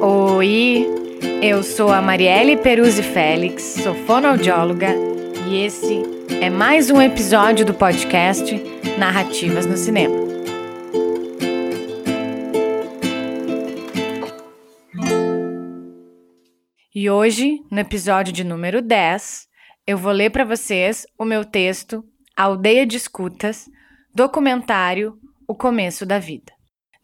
Oi, eu sou a Marielle Peruzzi Félix, sou fonoaudióloga e esse é mais um episódio do podcast Narrativas no Cinema. E hoje, no episódio de número 10, eu vou ler para vocês o meu texto Aldeia de Escutas, documentário O Começo da Vida.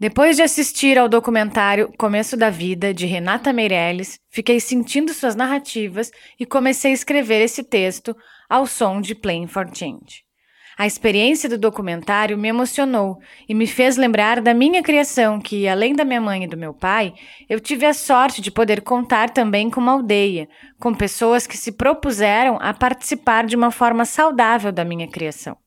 Depois de assistir ao documentário Começo da Vida, de Renata Meirelles, fiquei sentindo suas narrativas e comecei a escrever esse texto ao som de Playing for Change. A experiência do documentário me emocionou e me fez lembrar da minha criação, que, além da minha mãe e do meu pai, eu tive a sorte de poder contar também com uma aldeia, com pessoas que se propuseram a participar de uma forma saudável da minha criação.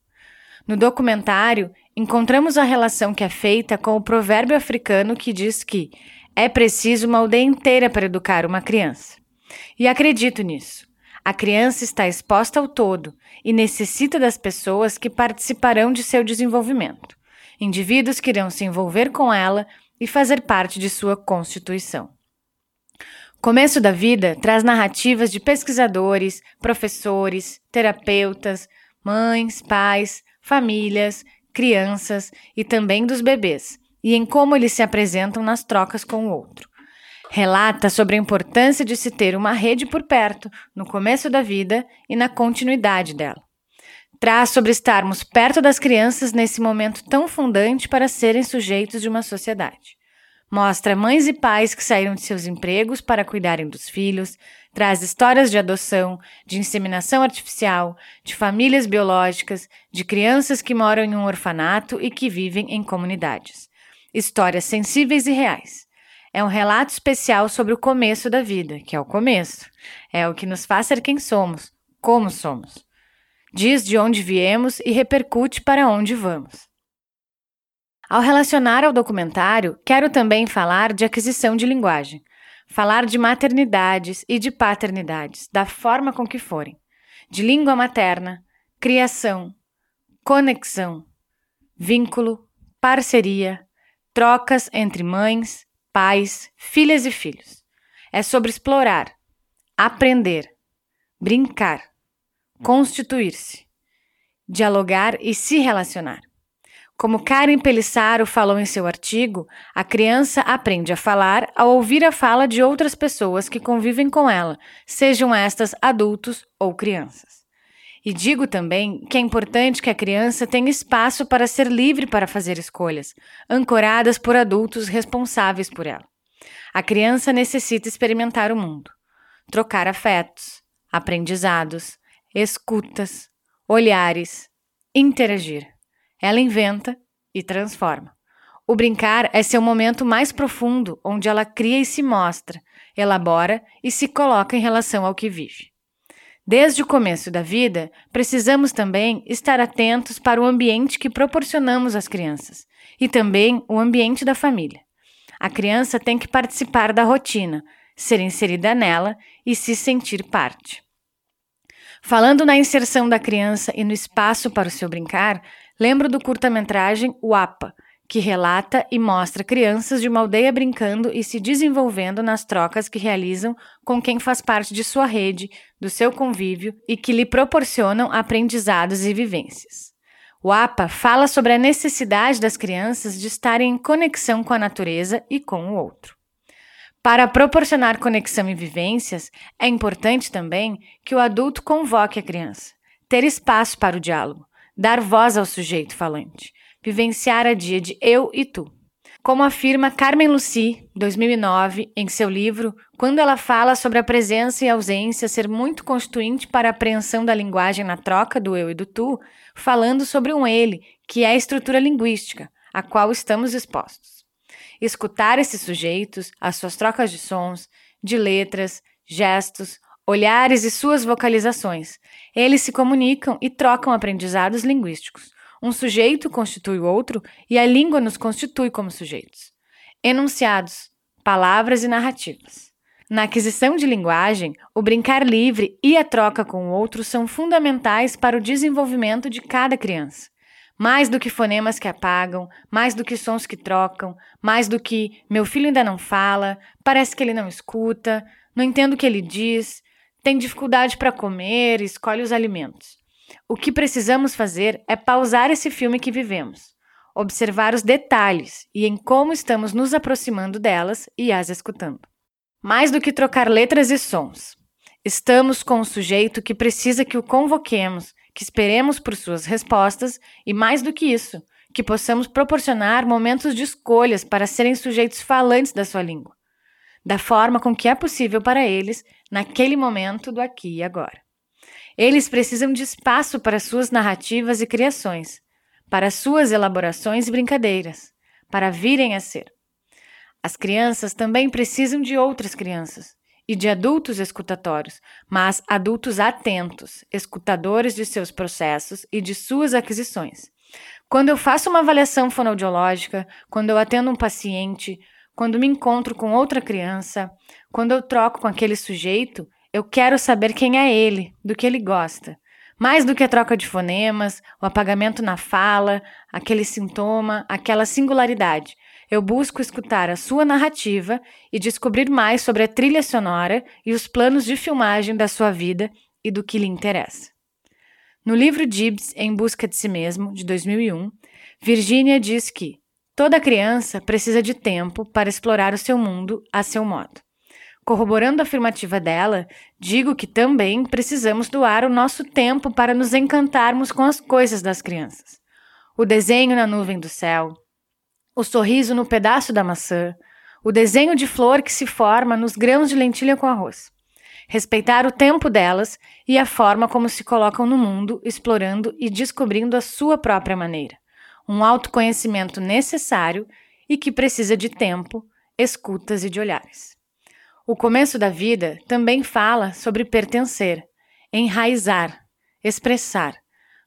No documentário, encontramos a relação que é feita com o provérbio africano que diz que é preciso uma aldeia inteira para educar uma criança. E acredito nisso. A criança está exposta ao todo e necessita das pessoas que participarão de seu desenvolvimento, indivíduos que irão se envolver com ela e fazer parte de sua constituição. Começo da Vida traz narrativas de pesquisadores, professores, terapeutas, mães, pais, famílias, crianças e também dos bebês, e em como eles se apresentam nas trocas com o outro. Relata sobre a importância de se ter uma rede por perto, no começo da vida e na continuidade dela. Traz sobre estarmos perto das crianças nesse momento tão fundante para serem sujeitos de uma sociedade. Mostra mães e pais que saíram de seus empregos para cuidarem dos filhos, traz histórias de adoção, de inseminação artificial, de famílias biológicas, de crianças que moram em um orfanato e que vivem em comunidades. Histórias sensíveis e reais é um relato especial sobre o começo da vida, que é o começo. É o que nos faz ser quem somos, como somos. Diz de onde viemos e repercute para onde vamos. Ao relacionar ao documentário, quero também falar de aquisição de linguagem, falar de maternidades e de paternidades, da forma com que forem, de língua materna, criação, conexão, vínculo, parceria, trocas entre mães, pais, filhas e filhos. É sobre explorar, aprender, brincar, constituir-se, dialogar e se relacionar. Como Karen Pelissaro falou em seu artigo, a criança aprende a falar ao ouvir a fala de outras pessoas que convivem com ela, sejam estas adultos ou crianças. E digo também que é importante que a criança tenha espaço para ser livre para fazer escolhas, ancoradas por adultos responsáveis por ela. A criança necessita experimentar o mundo, trocar afetos, aprendizados, escutas, olhares, interagir. Ela inventa e transforma. O brincar é seu momento mais profundo, onde ela cria e se mostra, elabora e se coloca em relação ao que vive. Desde o começo da vida, precisamos também estar atentos para o ambiente que proporcionamos às crianças e também o ambiente da família. A criança tem que participar da rotina, ser inserida nela e se sentir parte. Falando na inserção da criança e no espaço para o seu brincar, lembro do curta-metragem O APA, que relata e mostra crianças de uma aldeia brincando e se desenvolvendo nas trocas que realizam com quem faz parte de sua rede, do seu convívio e que lhe proporcionam aprendizados e vivências. O APA fala sobre a necessidade das crianças de estarem em conexão com a natureza e com o outro. Para proporcionar conexão e vivências, é importante também que o adulto convoque a criança, ter espaço para o diálogo, dar voz ao sujeito falante vivenciar a dia de eu e tu. Como afirma Carmen Lucy, 2009, em seu livro, quando ela fala sobre a presença e ausência ser muito constituinte para a apreensão da linguagem na troca do eu e do tu, falando sobre um ele, que é a estrutura linguística, a qual estamos expostos. Escutar esses sujeitos, as suas trocas de sons, de letras, gestos, olhares e suas vocalizações. Eles se comunicam e trocam aprendizados linguísticos. Um sujeito constitui o outro e a língua nos constitui como sujeitos. Enunciados, palavras e narrativas. Na aquisição de linguagem, o brincar livre e a troca com o outro são fundamentais para o desenvolvimento de cada criança. Mais do que fonemas que apagam, mais do que sons que trocam, mais do que meu filho ainda não fala, parece que ele não escuta, não entendo o que ele diz, tem dificuldade para comer, escolhe os alimentos. O que precisamos fazer é pausar esse filme que vivemos, observar os detalhes e em como estamos nos aproximando delas e as escutando. Mais do que trocar letras e sons, estamos com um sujeito que precisa que o convoquemos que esperemos por suas respostas e, mais do que isso, que possamos proporcionar momentos de escolhas para serem sujeitos falantes da sua língua, da forma com que é possível para eles naquele momento do aqui e agora. Eles precisam de espaço para suas narrativas e criações, para suas elaborações e brincadeiras, para virem a ser. As crianças também precisam de outras crianças, e de adultos escutatórios, mas adultos atentos, escutadores de seus processos e de suas aquisições. Quando eu faço uma avaliação fonoaudiológica, quando eu atendo um paciente, quando me encontro com outra criança, quando eu troco com aquele sujeito, eu quero saber quem é ele, do que ele gosta. Mais do que a troca de fonemas, o apagamento na fala, aquele sintoma, aquela singularidade eu busco escutar a sua narrativa e descobrir mais sobre a trilha sonora e os planos de filmagem da sua vida e do que lhe interessa. No livro Gibbs Em Busca de Si Mesmo, de 2001, Virginia diz que toda criança precisa de tempo para explorar o seu mundo a seu modo. Corroborando a afirmativa dela, digo que também precisamos doar o nosso tempo para nos encantarmos com as coisas das crianças. O desenho na nuvem do céu, o sorriso no pedaço da maçã, o desenho de flor que se forma nos grãos de lentilha com arroz. Respeitar o tempo delas e a forma como se colocam no mundo, explorando e descobrindo a sua própria maneira. Um autoconhecimento necessário e que precisa de tempo, escutas e de olhares. O começo da vida também fala sobre pertencer, enraizar, expressar,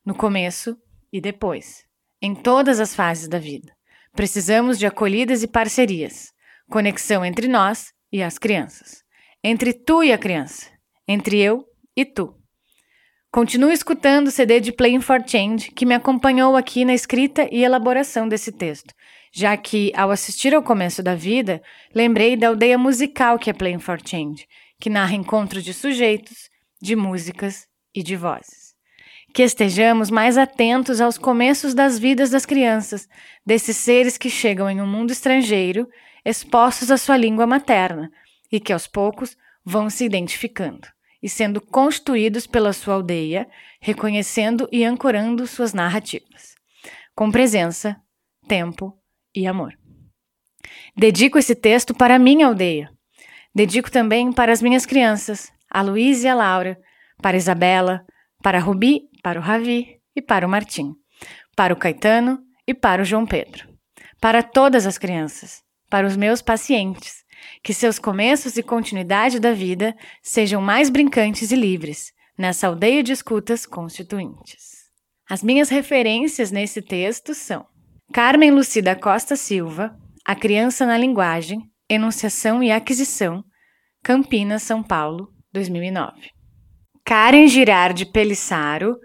no começo e depois, em todas as fases da vida. Precisamos de acolhidas e parcerias, conexão entre nós e as crianças, entre tu e a criança, entre eu e tu. Continuo escutando o CD de Playing for Change, que me acompanhou aqui na escrita e elaboração desse texto, já que, ao assistir ao começo da vida, lembrei da aldeia musical que é Playing for Change, que narra encontros de sujeitos, de músicas e de vozes. Que estejamos mais atentos aos começos das vidas das crianças, desses seres que chegam em um mundo estrangeiro, expostos à sua língua materna, e que aos poucos vão se identificando e sendo constituídos pela sua aldeia, reconhecendo e ancorando suas narrativas, com presença, tempo e amor. Dedico esse texto para a minha aldeia. Dedico também para as minhas crianças, a Luísa e a Laura, para a Isabela, para a Rubi para o Ravi e para o Martim, para o Caetano e para o João Pedro, para todas as crianças, para os meus pacientes, que seus começos e continuidade da vida sejam mais brincantes e livres nessa aldeia de escutas constituintes. As minhas referências nesse texto são Carmen Lucida Costa Silva, A Criança na Linguagem, Enunciação e Aquisição, Campinas, São Paulo, 2009. Karen Girardi Pelissaro,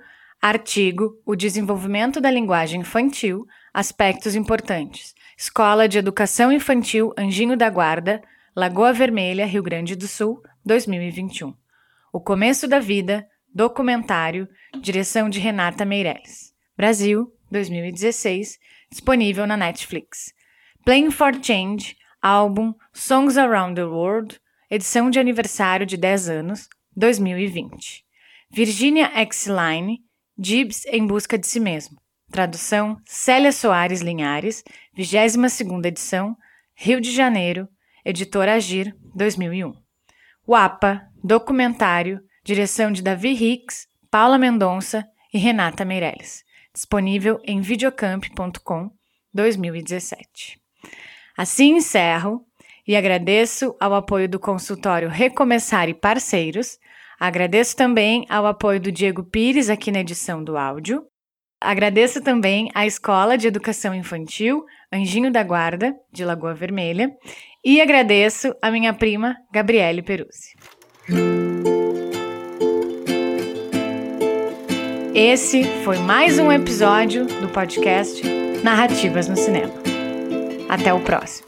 artigo O Desenvolvimento da Linguagem Infantil, Aspectos Importantes. Escola de Educação Infantil Anjinho da Guarda, Lagoa Vermelha, Rio Grande do Sul, 2021. O Começo da Vida, documentário, direção de Renata Meirelles. Brasil, 2016, disponível na Netflix. Playing for Change, álbum Songs Around the World, edição de aniversário de 10 anos, 2020. Virginia X. Line, Gibbs em busca de si mesmo. Tradução Célia Soares Linhares, 22ª edição, Rio de Janeiro, Editora Agir, 2001. Wapa, documentário, direção de Davi Hicks, Paula Mendonça e Renata Meirelles. Disponível em videocamp.com 2017. Assim encerro e agradeço ao apoio do consultório Recomeçar e Parceiros. Agradeço também ao apoio do Diego Pires aqui na edição do áudio. Agradeço também à Escola de Educação Infantil Anjinho da Guarda, de Lagoa Vermelha. E agradeço a minha prima Gabriele Peruzzi. Esse foi mais um episódio do podcast Narrativas no Cinema. Até o próximo.